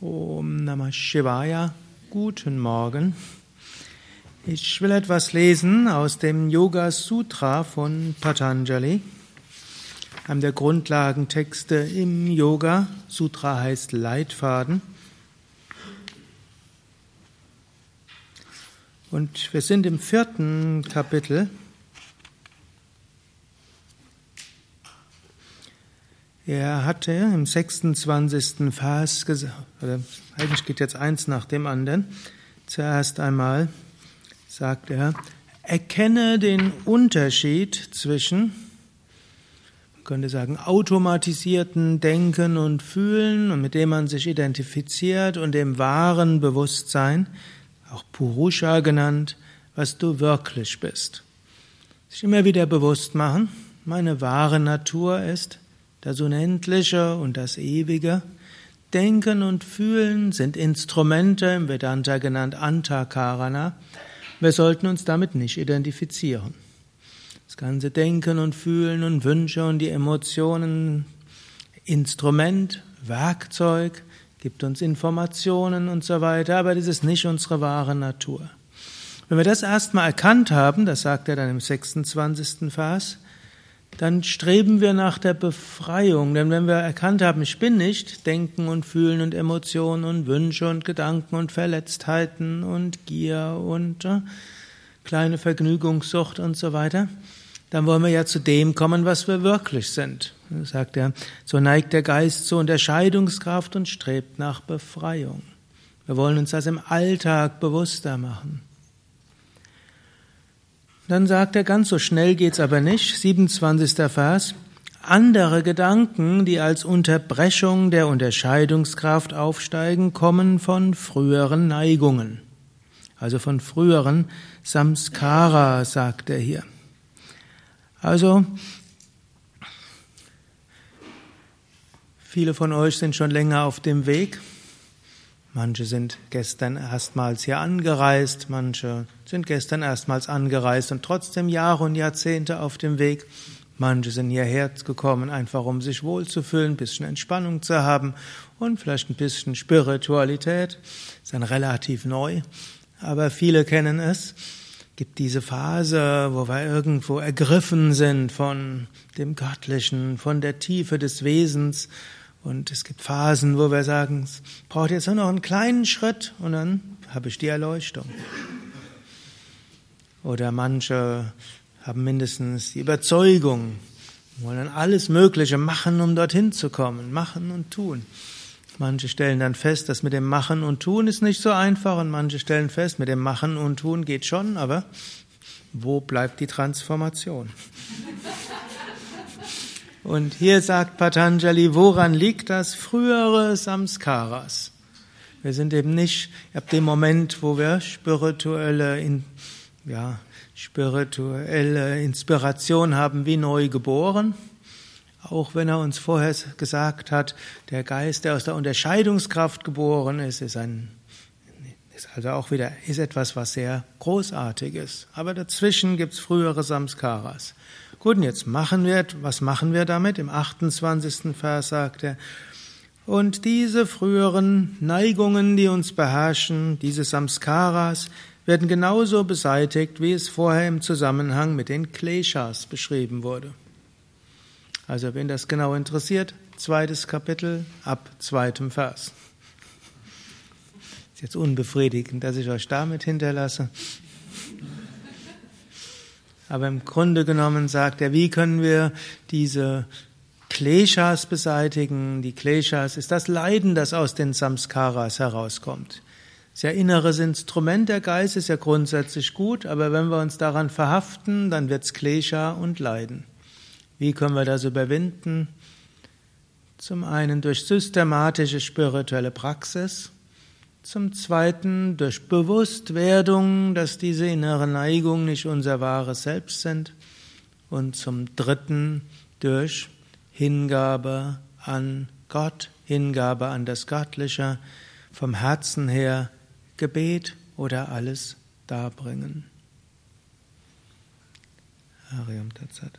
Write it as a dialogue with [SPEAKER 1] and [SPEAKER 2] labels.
[SPEAKER 1] Om Namah Shivaya. Guten Morgen. Ich will etwas lesen aus dem Yoga Sutra von Patanjali, einem der Grundlagentexte im Yoga. Sutra heißt Leitfaden. Und wir sind im vierten Kapitel. Er hatte im 26. Vers gesagt, oder eigentlich geht jetzt eins nach dem anderen. Zuerst einmal sagt er, erkenne den Unterschied zwischen, man könnte sagen, automatisierten Denken und Fühlen und mit dem man sich identifiziert und dem wahren Bewusstsein, auch Purusha genannt, was du wirklich bist. Sich immer wieder bewusst machen, meine wahre Natur ist, das Unendliche und das Ewige. Denken und Fühlen sind Instrumente, im Vedanta genannt Antakarana. Wir sollten uns damit nicht identifizieren. Das ganze Denken und Fühlen und Wünsche und die Emotionen, Instrument, Werkzeug, gibt uns Informationen und so weiter, aber das ist nicht unsere wahre Natur. Wenn wir das erstmal erkannt haben, das sagt er dann im 26. Vers, dann streben wir nach der Befreiung. Denn wenn wir erkannt haben, ich bin nicht Denken und Fühlen und Emotionen und Wünsche und Gedanken und Verletztheiten und Gier und äh, kleine Vergnügungssucht und so weiter, dann wollen wir ja zu dem kommen, was wir wirklich sind. Sagt er, so neigt der Geist zur Unterscheidungskraft und strebt nach Befreiung. Wir wollen uns das im Alltag bewusster machen. Dann sagt er, ganz so schnell geht's aber nicht. 27. Vers. Andere Gedanken, die als Unterbrechung der Unterscheidungskraft aufsteigen, kommen von früheren Neigungen. Also von früheren Samskara, sagt er hier. Also, viele von euch sind schon länger auf dem Weg. Manche sind gestern erstmals hier angereist, manche sind gestern erstmals angereist und trotzdem Jahre und Jahrzehnte auf dem Weg. Manche sind hierher gekommen, einfach um sich wohlzufühlen, ein bisschen Entspannung zu haben und vielleicht ein bisschen Spiritualität. Ist dann relativ neu, aber viele kennen es. Gibt diese Phase, wo wir irgendwo ergriffen sind von dem Göttlichen, von der Tiefe des Wesens und es gibt Phasen, wo wir sagen, es braucht jetzt nur noch einen kleinen Schritt und dann habe ich die Erleuchtung. Oder manche haben mindestens die Überzeugung, wollen alles Mögliche machen, um dorthin zu kommen, machen und tun. Manche stellen dann fest, dass mit dem Machen und Tun ist nicht so einfach und manche stellen fest, mit dem Machen und Tun geht schon, aber wo bleibt die Transformation? Und hier sagt Patanjali, woran liegt das? Frühere Samskaras. Wir sind eben nicht ab dem Moment, wo wir spirituelle, ja, spirituelle Inspiration haben, wie neu geboren. Auch wenn er uns vorher gesagt hat, der Geist, der aus der Unterscheidungskraft geboren ist, ist ein ist also auch wieder ist etwas, was sehr großartiges. Aber dazwischen gibt's frühere Samskaras. Gut, und jetzt machen wir, was machen wir damit? Im 28. Vers sagt er, und diese früheren Neigungen, die uns beherrschen, diese Samskaras, werden genauso beseitigt, wie es vorher im Zusammenhang mit den Kleshas beschrieben wurde. Also, wenn das genau interessiert, zweites Kapitel ab zweitem Vers. Ist jetzt unbefriedigend, dass ich euch damit hinterlasse. Aber im Grunde genommen sagt er, wie können wir diese Kleshas beseitigen? Die Kleshas ist das Leiden, das aus den Samskaras herauskommt. Ja inneres Instrument der Geist ist ja grundsätzlich gut, aber wenn wir uns daran verhaften, dann wird's Klesha und Leiden. Wie können wir das überwinden? Zum einen durch systematische spirituelle Praxis, zum Zweiten durch Bewusstwerdung, dass diese innere Neigung nicht unser wahres Selbst sind. Und zum Dritten durch Hingabe an Gott, Hingabe an das Göttliche, vom Herzen her Gebet oder alles darbringen. Ariam Tatsat.